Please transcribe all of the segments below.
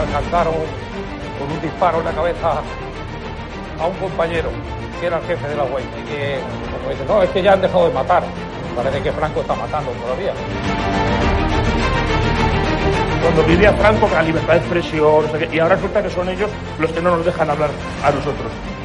Alcanzaron con un disparo en la cabeza a un compañero que era el jefe de la UEI. Y que, como dice, no, es que ya han dejado de matar. Parece que Franco está matando todavía. Cuando vivía Franco con la libertad de expresión, y ahora resulta que son ellos los que no nos dejan hablar a nosotros.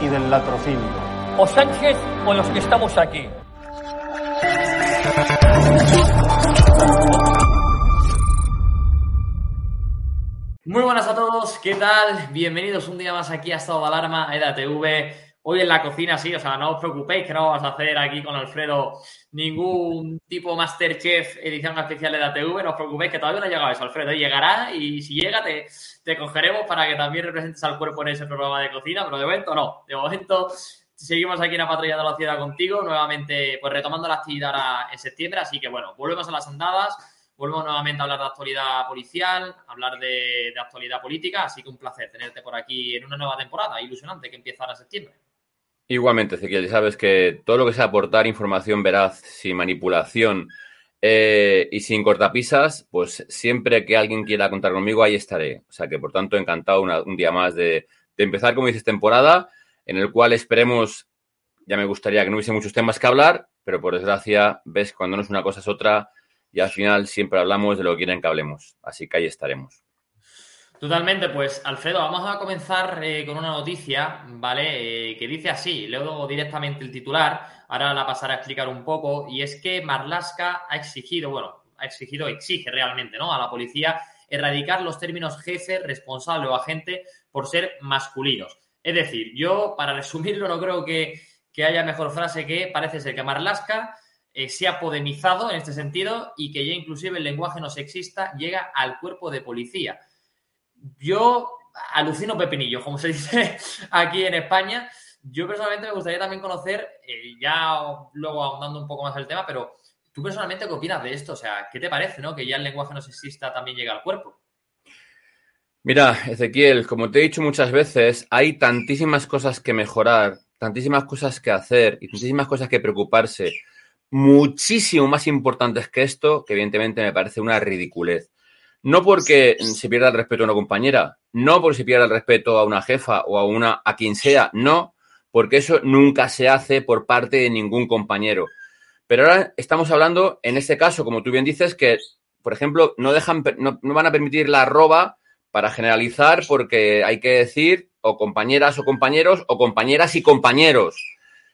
y del latrocinio. O Sánchez o los que estamos aquí. Muy buenas a todos, ¿qué tal? Bienvenidos un día más aquí a Estado de Alarma, EDATV. Hoy en la cocina, sí, o sea, no os preocupéis que no vamos a hacer aquí con Alfredo ningún tipo Masterchef edición especial de EDATV, no os preocupéis que todavía no ha llegado eso, Alfredo, llegará y si llega te, te cogeremos para que también representes al cuerpo en ese programa de cocina, pero de momento no, de momento seguimos aquí en la patrulla de la ciudad contigo, nuevamente pues retomando la actividad ahora en septiembre, así que bueno, volvemos a las andadas, volvemos nuevamente a hablar de actualidad policial, hablar de, de actualidad política, así que un placer tenerte por aquí en una nueva temporada ilusionante que empieza ahora septiembre. Igualmente, Ezequiel, ya sabes que todo lo que sea aportar información veraz, sin manipulación eh, y sin cortapisas, pues siempre que alguien quiera contar conmigo, ahí estaré. O sea que, por tanto, encantado una- un día más de, de empezar, como dices, temporada, en el cual esperemos, ya me gustaría que no hubiese muchos temas que hablar, pero por desgracia, ves, cuando no es una cosa es otra, y al final siempre hablamos de lo que quieren que hablemos. Así que ahí estaremos. Totalmente, pues Alfredo, vamos a comenzar eh, con una noticia, ¿vale? Eh, que dice así, leo directamente el titular, ahora la pasaré a explicar un poco, y es que Marlaska ha exigido, bueno, ha exigido, exige realmente, ¿no? A la policía erradicar los términos jefe, responsable o agente por ser masculinos. Es decir, yo, para resumirlo, no creo que, que haya mejor frase que parece ser que Marlaska eh, se ha podemizado en este sentido y que ya inclusive el lenguaje no sexista llega al cuerpo de policía yo alucino pepinillo, como se dice aquí en España. Yo personalmente me gustaría también conocer, eh, ya luego ahondando un poco más el tema, pero tú personalmente qué opinas de esto? O sea, ¿qué te parece, no? Que ya el lenguaje no sexista también llega al cuerpo. Mira, Ezequiel, como te he dicho muchas veces, hay tantísimas cosas que mejorar, tantísimas cosas que hacer y tantísimas cosas que preocuparse, muchísimo más importantes que esto, que evidentemente me parece una ridiculez. No porque se pierda el respeto a una compañera, no porque se pierda el respeto a una jefa o a una a quien sea, no, porque eso nunca se hace por parte de ningún compañero. Pero ahora estamos hablando, en este caso, como tú bien dices, que, por ejemplo, no dejan, no, no van a permitir la arroba para generalizar, porque hay que decir o compañeras o compañeros o compañeras y compañeros.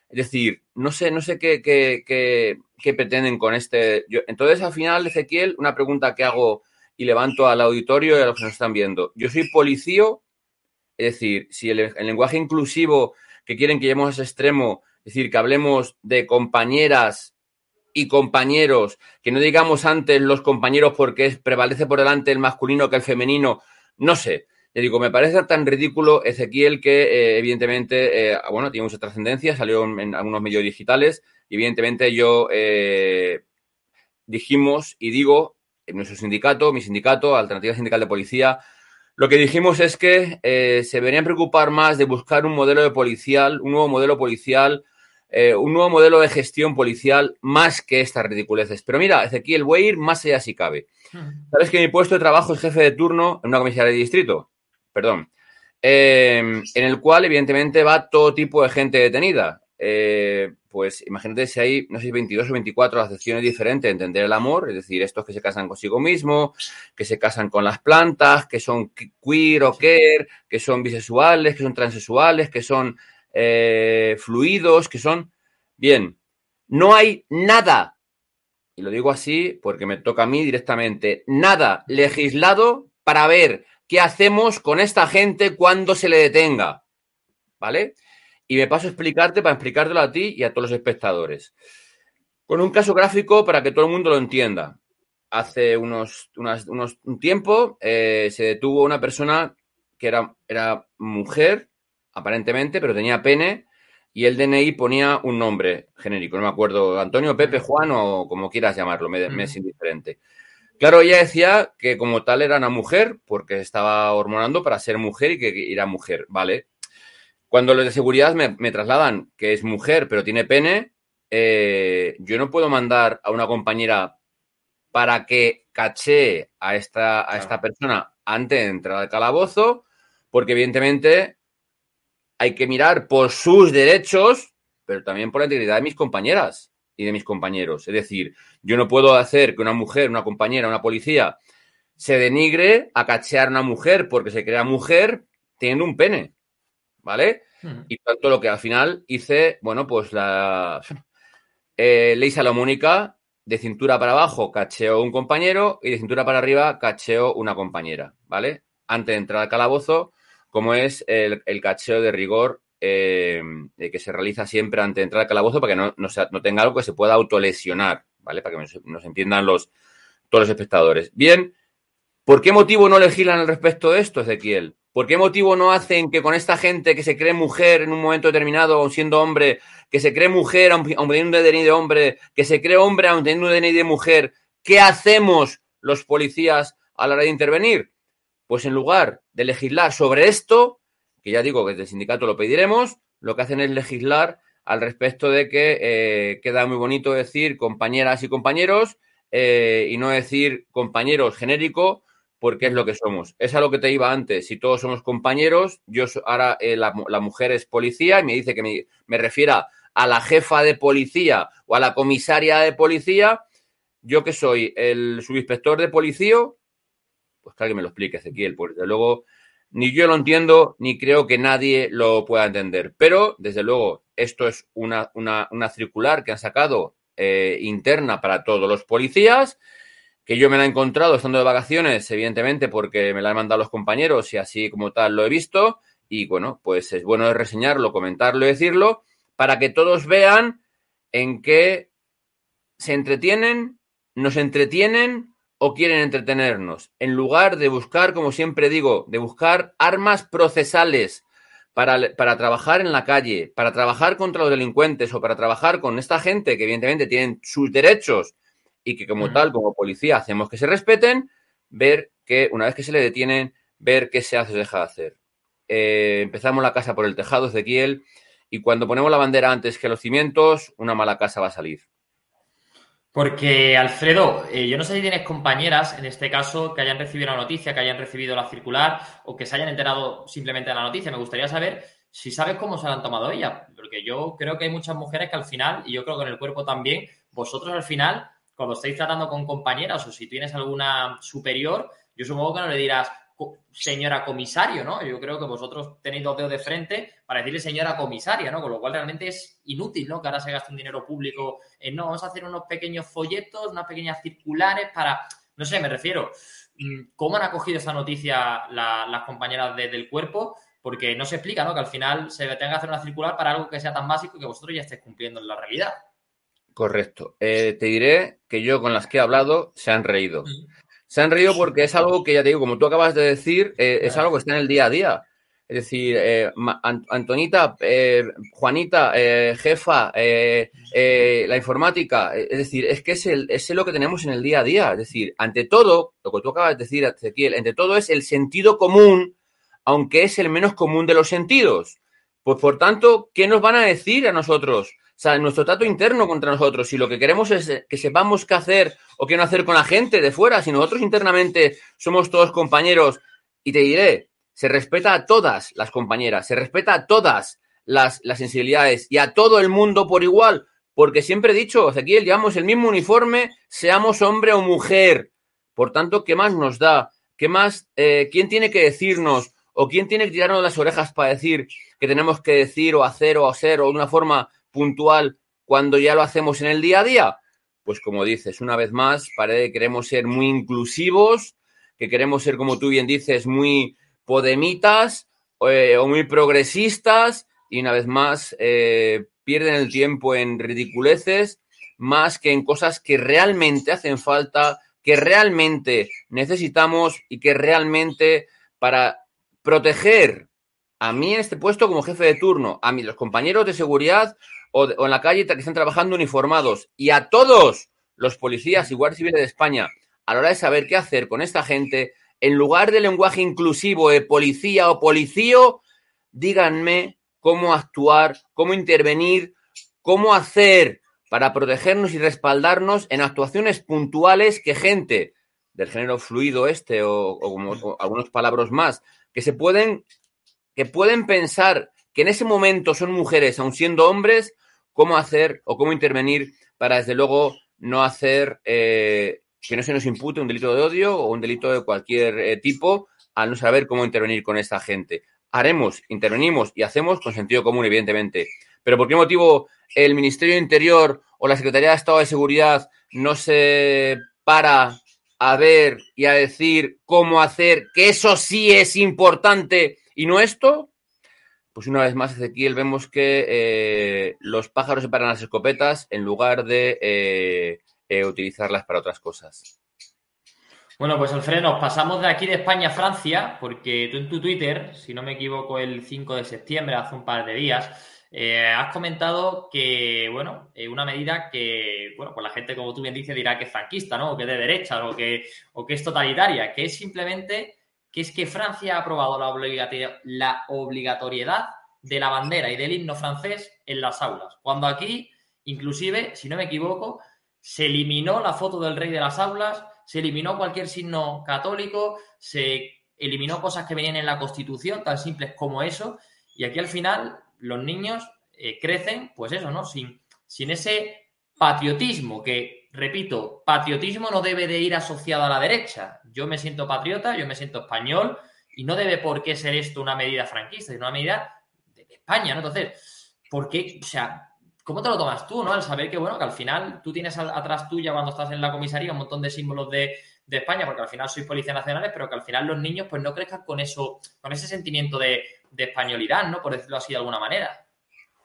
Es decir, no sé, no sé qué, qué, qué, qué pretenden con este. Entonces, al final, Ezequiel, una pregunta que hago y levanto al auditorio y a los que nos están viendo. Yo soy policía, es decir, si el, lenguaje inclusivo que quieren que llevemos a ese extremo, es decir, que hablemos de compañeras y compañeros, que no digamos antes los compañeros porque prevalece por delante el masculino que el femenino, no sé. Le digo, me parece tan ridículo Ezequiel que eh, evidentemente, eh, bueno, tiene mucha trascendencia, salió en, en, algunos medios digitales y evidentemente yo eh, dijimos y digo en nuestro sindicato, mi sindicato, Alternativa Sindical de Policía, lo que dijimos es que eh, se deberían preocupar más de buscar un modelo de policial, un nuevo modelo policial, eh, un nuevo modelo de gestión policial, más que estas ridiculeces. Pero mira, Ezequiel, voy a ir más allá si cabe. ¿Sabes que mi puesto de trabajo es jefe de turno en una comisaría de distrito? Perdón. Eh, en el cual, evidentemente, va todo tipo de gente detenida. Eh, pues imagínate si hay, no sé, 22 o 24 acepciones diferentes de entender el amor, es decir, estos que se casan consigo mismo, que se casan con las plantas, que son queer o queer, que son bisexuales, que son transexuales, que son eh, fluidos, que son... Bien, no hay nada, y lo digo así porque me toca a mí directamente, nada legislado para ver qué hacemos con esta gente cuando se le detenga. ¿Vale? Y me paso a explicarte para explicártelo a ti y a todos los espectadores. Con un caso gráfico para que todo el mundo lo entienda. Hace unos, unos un tiempo eh, se detuvo una persona que era, era mujer, aparentemente, pero tenía pene y el DNI ponía un nombre genérico, no me acuerdo, Antonio, Pepe, Juan o como quieras llamarlo, me, es indiferente. Claro, ella decía que como tal era una mujer porque estaba hormonando para ser mujer y que era mujer, ¿vale? Cuando los de seguridad me, trasladan que es mujer pero tiene pene, eh, yo no puedo mandar a una compañera para que caché a esta, a esta persona antes de entrar al calabozo, porque evidentemente hay que mirar por sus derechos, pero también por la integridad de mis compañeras y de mis compañeros. Es decir, yo no puedo hacer que una mujer, una compañera, una policía se denigre a cachear a una mujer porque se crea mujer teniendo un pene. ¿Vale? Y tanto lo que al final hice, bueno, pues la eh, ley salomónica de cintura para abajo cacheó un compañero y de cintura para arriba cacheó una compañera, ¿vale? Antes de entrar al calabozo, como es el, cacheo de rigor eh, que se realiza siempre antes de entrar al calabozo para que no, no, tenga algo que se pueda autolesionar, ¿vale? Para que nos, entiendan los, todos los espectadores. Bien, ¿por qué motivo no legislan al respecto de esto, Ezequiel? ¿Por qué motivo no hacen que con esta gente que se cree mujer en un momento determinado, siendo hombre, que se cree mujer aun teniendo un DNI de hombre, que se cree hombre aun teniendo un DNI de mujer, ¿qué hacemos los policías a la hora de intervenir? Pues en lugar de legislar sobre esto, que ya digo que desde el sindicato lo pediremos, lo que hacen es legislar al respecto de que eh, queda muy bonito decir compañeras y compañeros eh, y no decir compañeros genérico, porque es lo que somos. Es a lo que te iba antes. Si todos somos compañeros, yo ahora eh, la, mujer es policía y me dice que me, me refiera a la jefa de policía o a la comisaria de policía, yo que soy el subinspector de policía, pues que alguien me lo explique, Ezequiel, porque desde luego ni yo lo entiendo, ni creo que nadie lo pueda entender. Pero, desde luego, esto es una, circular que han sacado eh, interna para todos los policías, que yo me la he encontrado estando de vacaciones, evidentemente, porque me la han mandado los compañeros y así como tal lo he visto. Y bueno, pues es bueno reseñarlo, comentarlo y decirlo, para que todos vean en qué se entretienen, nos entretienen o quieren entretenernos, en lugar de buscar, como siempre digo, de buscar armas procesales para, para, trabajar en la calle, para trabajar contra los delincuentes o para trabajar con esta gente que evidentemente tienen sus derechos y que como tal, como policía, hacemos que se respeten, ver que una vez que se le detienen, ver qué se hace o deja de hacer. Eh, empezamos la casa por el tejado, Ezequiel, y cuando ponemos la bandera antes que los cimientos, una mala casa va a salir. Porque, Alfredo, eh, yo no sé si tienes compañeras, en este caso, que hayan recibido la noticia, que hayan recibido la circular o que se hayan enterado simplemente de la noticia. Me gustaría saber si sabes cómo se la han tomado ellas. Porque yo creo que hay muchas mujeres que al final, y yo creo que en el cuerpo también, vosotros al final, cuando estáis tratando con compañeras o si tienes alguna superior, yo supongo que no le dirás, señora comisario, ¿no? Yo creo que vosotros tenéis dos dedos de frente para decirle señora comisaria, ¿no? Con lo cual realmente es inútil, ¿no? Que ahora se gaste un dinero público en, no, vamos a hacer unos pequeños folletos, unas pequeñas circulares para, no sé, me refiero, mm, ¿cómo han acogido esa noticia las compañeras del cuerpo? Porque no se explica, ¿no? Que al final se tenga que hacer una circular para algo que sea tan básico que vosotros ya estéis cumpliendo en la realidad. Correcto. Eh, te diré que yo con las que he hablado se han reído. Se han reído porque es algo que ya te digo, como tú acabas de decir, eh, es algo que está en el día a día. Es decir, eh, Antonita, eh, Juanita, jefa, la informática, es decir, es que es, el, es lo que tenemos en el día a día. Es decir, ante todo, lo que tú acabas de decir, Ezequiel, ante todo es el sentido común, aunque es el menos común de los sentidos. Pues por tanto, ¿qué nos van a decir a nosotros? O sea, nuestro trato interno contra nosotros, si lo que queremos es que sepamos qué hacer o qué no hacer con la gente de fuera, si nosotros internamente somos todos compañeros, y te diré, se respeta a todas las compañeras, se respeta a todas las, las sensibilidades y a todo el mundo por igual, porque siempre he dicho, Ezequiel, llevamos el mismo uniforme, seamos hombre o mujer. Por tanto, ¿qué más nos da? ¿Qué más? Eh, ¿Quién tiene que decirnos? ¿O quién tiene que tirarnos las orejas para decir que tenemos que decir o hacer o hacer o de una forma puntual cuando ya lo hacemos en el día a día? Pues como dices, una vez más, parece que queremos ser muy inclusivos, que queremos ser, como tú bien dices, muy podemitas eh, o muy progresistas y una vez más eh, pierden el tiempo en ridiculeces más que en cosas que realmente hacen falta, que realmente necesitamos y que realmente para proteger a mí en este puesto como jefe de turno, a mí los compañeros de seguridad o, en la calle que están trabajando uniformados y a todos los policías y guardias civiles de España a la hora de saber qué hacer con esta gente, en lugar de lenguaje inclusivo de policía o policío, díganme cómo actuar, cómo intervenir, cómo hacer para protegernos y respaldarnos en actuaciones puntuales que gente del género fluido este o, o o algunas palabras más que se pueden que pueden pensar que en ese momento son mujeres aun siendo hombres cómo hacer o cómo intervenir para desde luego no hacer eh, que no se nos impute un delito de odio o un delito de cualquier eh, tipo al no saber cómo intervenir con esta gente haremos intervenimos y hacemos con sentido común evidentemente. Pero por qué motivo el Ministerio de Interior o la Secretaría de Estado de Seguridad no se para a ver y a decir cómo hacer, que eso sí es importante y no esto, pues una vez más, Ezequiel, vemos que eh, los pájaros se paran las escopetas en lugar de eh, eh, utilizarlas para otras cosas. Bueno, pues Alfredo, nos pasamos de aquí de España a Francia, porque tú en tu Twitter, si no me equivoco, el 5 de septiembre, hace un par de días, has comentado que, bueno, una medida que, bueno, pues la gente, como tú bien dices, dirá que es franquista, ¿no? O que es de derecha, o que, o que es totalitaria, que es simplemente que es que Francia ha aprobado la, obligatoriedad de la bandera y del himno francés en las aulas. Cuando aquí, inclusive, si no me equivoco, se eliminó la foto del rey de las aulas, se eliminó cualquier signo católico, se eliminó cosas que venían en la Constitución, tan simples como eso, y aquí al final los niños eh, crecen, pues eso, ¿no? Sin, sin ese patriotismo, que, repito, patriotismo no debe de ir asociado a la derecha. Yo me siento patriota, yo me siento español, y no debe por qué ser esto una medida franquista, sino una medida de España, ¿no? Entonces, ¿por qué? O sea, ¿cómo te lo tomas tú, no? Al saber que, bueno, que al final tú tienes atrás tuya cuando estás en la comisaría un montón de símbolos de, de España, porque al final sois policías nacionales, pero que al final los niños pues no crezcan con eso, con ese sentimiento de, de españolidad, ¿no? Por decirlo así de alguna manera.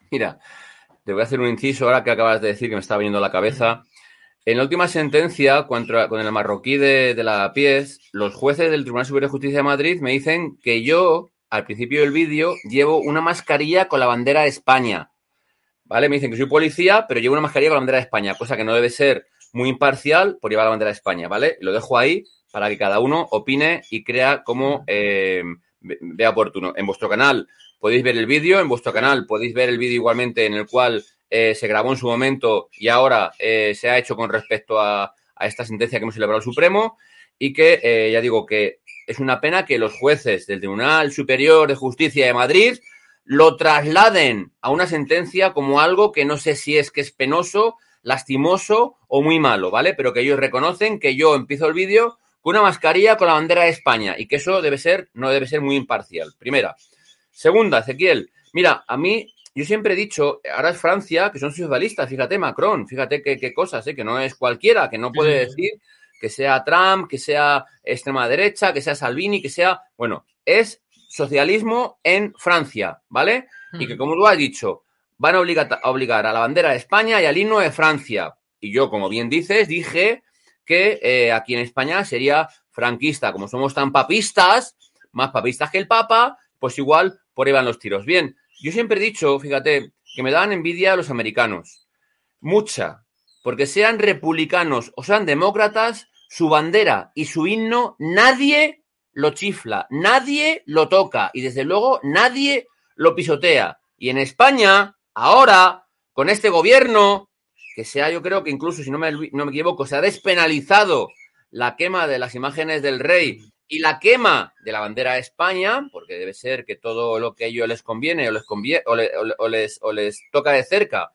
Mira, te voy a hacer un inciso ahora que acabas de decir que me está viniendo a la cabeza. En la última sentencia con el marroquí de, la Pies, los jueces del Tribunal Superior de Justicia de Madrid me dicen que yo, al principio del vídeo, llevo una mascarilla con la bandera de España. ¿Vale? Me dicen que soy policía, pero llevo una mascarilla con la bandera de España, cosa que no debe ser muy imparcial por llevar la bandera de España, ¿vale? Lo dejo ahí para que cada uno opine y crea como eh, ve- vea oportuno. En vuestro canal podéis ver el vídeo, en vuestro canal podéis ver el vídeo igualmente en el cual eh, se grabó en su momento y ahora eh, se ha hecho con respecto a, esta sentencia que hemos celebrado el Supremo y que eh, ya digo que es una pena que los jueces del Tribunal Superior de Justicia de Madrid lo trasladen a una sentencia como algo que no sé si es que es penoso, lastimoso o muy malo, ¿vale? Pero que ellos reconocen que yo empiezo el vídeo con una mascarilla con la bandera de España y que eso debe ser, no debe ser muy imparcial. Primera. Segunda, Ezequiel, mira, a mí, yo siempre he dicho, ahora es Francia, que son socialistas, fíjate, Macron, fíjate qué, cosas, ¿eh? que no es cualquiera, que no puede decir que sea Trump, que sea extrema derecha, que sea Salvini, que sea, bueno, es socialismo en Francia, ¿vale? Y que como tú has dicho, van a obligar, a obligar a la bandera de España y al himno de Francia. Y yo, como bien dices, dije que eh, aquí en España sería franquista. Como somos tan papistas, más papistas que el Papa, pues igual por ahí van los tiros. Bien, yo siempre he dicho, fíjate, que me dan envidia a los americanos. Mucha. Porque sean republicanos o sean demócratas, su bandera y su himno nadie lo chifla, nadie lo toca y desde luego nadie lo pisotea. Y en España, ahora, con este gobierno, que sea, yo creo que incluso, si no me equivoco, se ha despenalizado la quema de las imágenes del rey y la quema de la bandera de España, porque debe ser que todo lo que a ellos les conviene o les, conviene, o, le- o le- o les, o les toca de cerca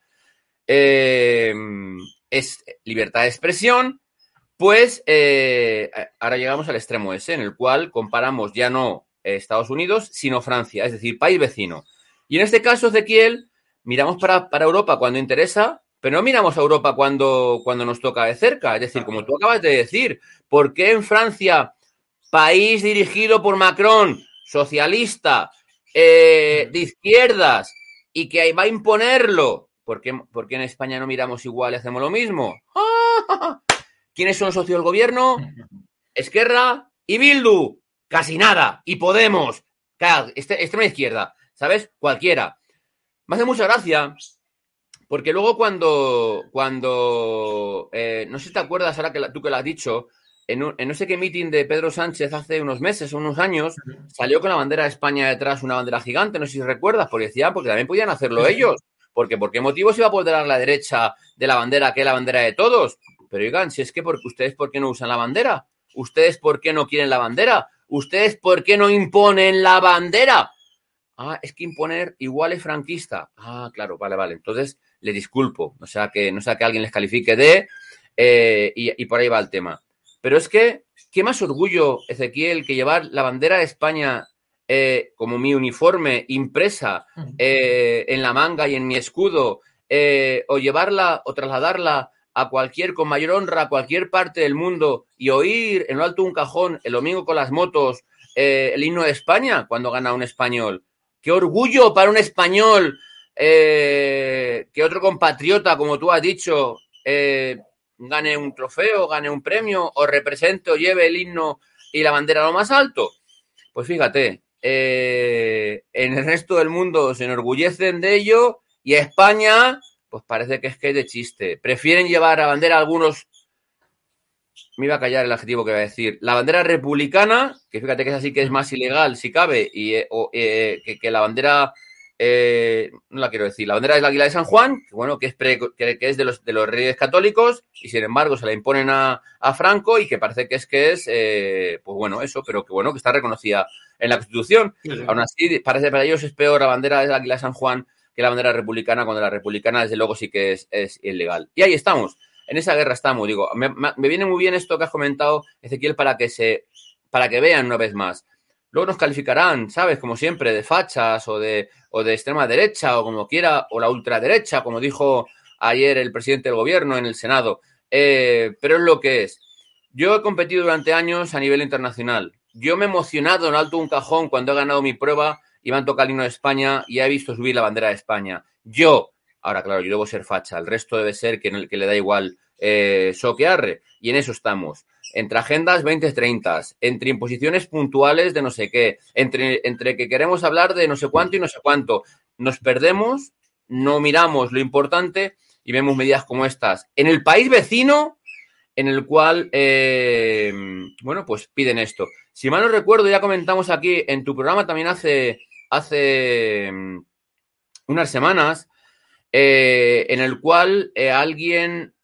eh, es libertad de expresión, pues eh, ahora llegamos al extremo ese, en el cual comparamos ya no Estados Unidos, sino Francia, es decir, país vecino. Y en este caso, Ezequiel, miramos para, para Europa cuando interesa, pero no miramos a Europa cuando, cuando nos toca de cerca. Es decir, como tú acabas de decir, ¿por qué en Francia, país dirigido por Macron, socialista, eh, de izquierdas, y que ahí va a imponerlo? ¿Por qué, en España no miramos igual y hacemos lo mismo? ¿Quiénes son socios del gobierno? Esquerra y Bildu. Casi nada. Y Podemos. Claro, este- extrema izquierda. ¿Sabes? Cualquiera. Me hace mucha gracia porque luego cuando, cuando eh, no sé si te acuerdas ahora que tú que lo has dicho, en, un- en no sé qué meeting de Pedro Sánchez hace unos meses o unos años, salió con la bandera de España detrás, una bandera gigante, no sé si recuerdas, porque decían, porque también podían hacerlo ellos, porque ¿por qué motivo se iba a apoderar la derecha de la bandera que es la bandera de todos? Pero oigan, si es que porque ustedes por qué no usan la bandera, ustedes por qué no quieren la bandera, ustedes por qué no imponen la bandera. Ah, es que imponer igual es franquista. Ah, claro, vale, vale. Entonces, le disculpo. O sea, que no sea que alguien les califique de. eh, y, y por ahí va el tema. Pero es que, ¿qué más orgullo, Ezequiel, que llevar la bandera de España eh, como mi uniforme impresa eh, en la manga y en mi escudo, eh, o llevarla o trasladarla a cualquier, con mayor honra, a cualquier parte del mundo y oír en lo alto de un cajón el domingo con las motos el himno de España cuando gana un español? ¡Qué orgullo para un español que otro compatriota, como tú has dicho, gane un trofeo, gane un premio o represente o lleve el himno y la bandera a lo más alto? Pues fíjate, eh, en el resto del mundo se enorgullecen de ello y España, pues parece que es que es de chiste. Prefieren llevar a bandera algunos. Me iba a callar el adjetivo que iba a decir. La bandera republicana, que fíjate que es así que es más ilegal, si cabe, y, eh, eh, que la bandera. Eh, no la quiero decir. La bandera es la águila de San Juan, que bueno, que es, pre- que, que es de los, de los reyes católicos, y sin embargo se la imponen a, a Franco, y que parece que es que es, eh, pues bueno, eso, pero que bueno, que está reconocida en la Constitución. Aún así, parece para ellos es peor la bandera de la águila de San Juan que la bandera republicana, cuando la republicana, desde luego, sí que es, es ilegal. Y ahí estamos, en esa guerra estamos. Digo, me, me- me viene muy bien esto que has comentado, Ezequiel, para que se, para que vean una vez más. Luego nos calificarán, ¿sabes? Como siempre, de fachas o de, o de extrema derecha o como quiera, o la ultraderecha, como dijo ayer el presidente del gobierno en el Senado. Eh, pero es lo que es. Yo he competido durante años a nivel internacional. Yo me he emocionado en alto un cajón cuando he ganado mi prueba y me han tocado el de España y he visto subir la bandera de España. Yo, ahora claro, yo debo ser facha, el resto debe ser que, que le da igual eh, soquearre. Y en eso estamos. Entre agendas 2030, entre imposiciones puntuales de no sé qué, entre, entre que queremos hablar de no sé cuánto y no sé cuánto. Nos perdemos, no miramos lo importante y vemos medidas como estas. En el país vecino, en el cual, eh, bueno, pues piden esto. Si mal no recuerdo, ya comentamos aquí en tu programa también hace, hace mm, unas semanas, eh, en el cual eh, alguien,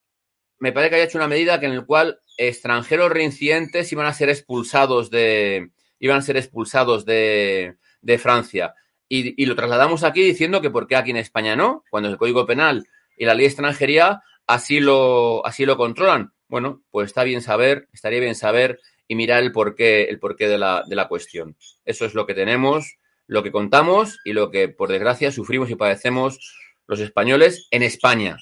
me parece que había hecho una medida en el cual extranjeros reincidentes iban a ser expulsados de, iban a ser expulsados de, de Francia. Y, y lo trasladamos aquí diciendo que por qué aquí en España no, cuando el Código Penal y la ley de extranjería así lo, así lo controlan. Bueno, pues está bien saber, estaría bien saber y mirar el porqué, el porqué de la, de la cuestión. Eso es lo que tenemos, lo que contamos y lo que, por desgracia, sufrimos y padecemos los españoles en España.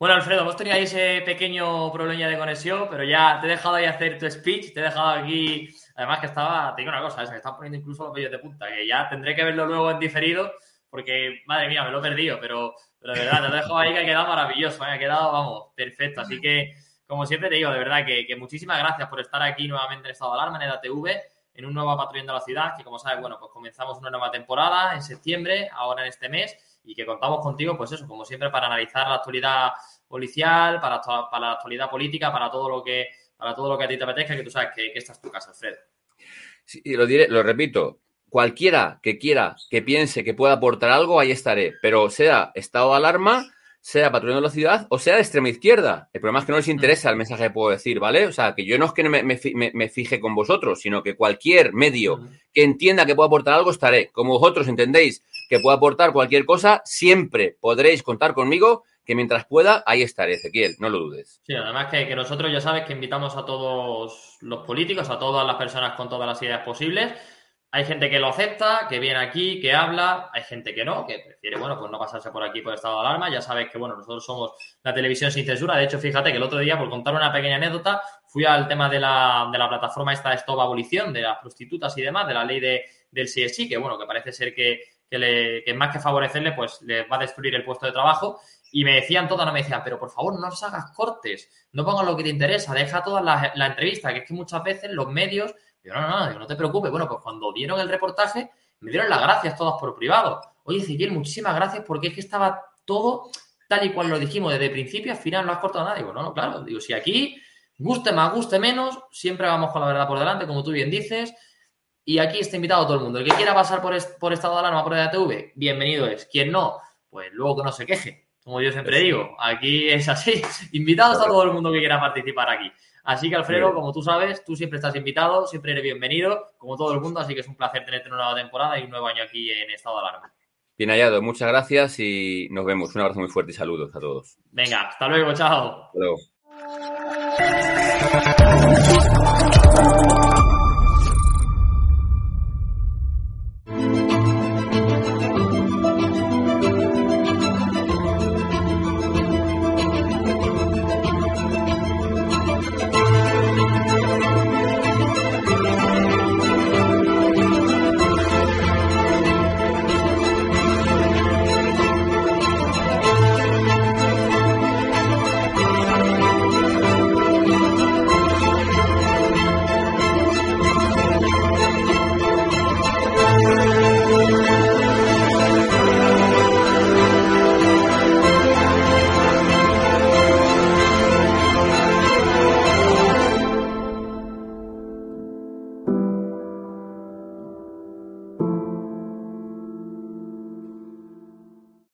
Bueno, Alfredo, tenido ahí ese pequeño problema de conexión, pero ya te he dejado ahí hacer tu speech, te he dejado aquí. Además, que estaba, te digo una cosa, se me están poniendo incluso los vellos de punta, que ya tendré que verlo luego en diferido, porque madre mía, me lo he perdido, pero, pero de verdad, te lo he dejado ahí que ha quedado maravilloso, ¿eh? ha quedado, vamos, perfecto. Así que, como siempre te digo, de verdad, que, que muchísimas gracias por estar aquí nuevamente en estado de alarma en EDATV, en un nuevo patrullando la ciudad, que como sabes, bueno, pues comenzamos una nueva temporada en septiembre, ahora en este mes, y que contamos contigo, pues eso, como siempre, para analizar la actualidad policial, para, para la actualidad política, para todo lo que para todo lo que a ti te apetezca, que tú sabes que, que esta es tu casa, Alfredo. Sí, y lo diré, lo repito, cualquiera que quiera, que piense que pueda aportar algo, ahí estaré. Pero sea estado de alarma, sea patrullando la ciudad o sea de extrema izquierda. El problema es que no les interesa el mensaje que puedo decir, ¿vale? O sea, que yo no es que me, me, me fije con vosotros, sino que cualquier medio que entienda que puedo aportar algo, estaré. Como vosotros entendéis que puedo aportar cualquier cosa, siempre podréis contar conmigo que mientras pueda, ahí estaré, Ezequiel, no lo dudes. Sí, además que, que, nosotros ya sabes que invitamos a todos los políticos, a todas las personas con todas las ideas posibles. Hay gente que lo acepta, que viene aquí, que habla, hay gente que no, que prefiere, bueno, pues no pasarse por aquí por estado de alarma. Ya sabes que, bueno, nosotros somos la televisión sin censura. De hecho, fíjate que el otro día, por contar una pequeña anécdota, fui al tema de la, de la plataforma esta de Stop Abolición, de las prostitutas y demás, de la ley de, del CSI, que, bueno, que parece ser que, que, le, que más que favorecerle, pues le va a destruir el puesto de trabajo. Y me decían todas, no me decían, pero por favor no os hagas cortes, no pongas lo que te interesa, deja toda la, la entrevista, que es que muchas veces los medios, yo no, no, no, no te preocupes. Bueno, pues cuando dieron el reportaje, me dieron las gracias todas por privado. Oye, Ezequiel, muchísimas gracias porque es que estaba todo tal y cual lo dijimos desde el principio, al final no has cortado nada. Digo, no, no, claro, digo, si aquí guste más, guste menos, siempre vamos con la verdad por delante, como tú bien dices. Y aquí está invitado todo el mundo. El que quiera pasar por, por estado de alarma por EDATV, bienvenido es. Quien no, pues luego que no se queje como yo siempre digo, aquí es así. Invitados a todo el mundo que quiera participar aquí. Así que, Alfredo, como tú sabes, tú siempre estás invitado, siempre eres bienvenido, como todo el mundo, así que es un placer tenerte en una nueva temporada y un nuevo año aquí en Estado de Alarma. Bien hallado, muchas gracias y nos vemos. Un abrazo muy fuerte y saludos a todos. Venga, hasta luego, chao. Hasta luego.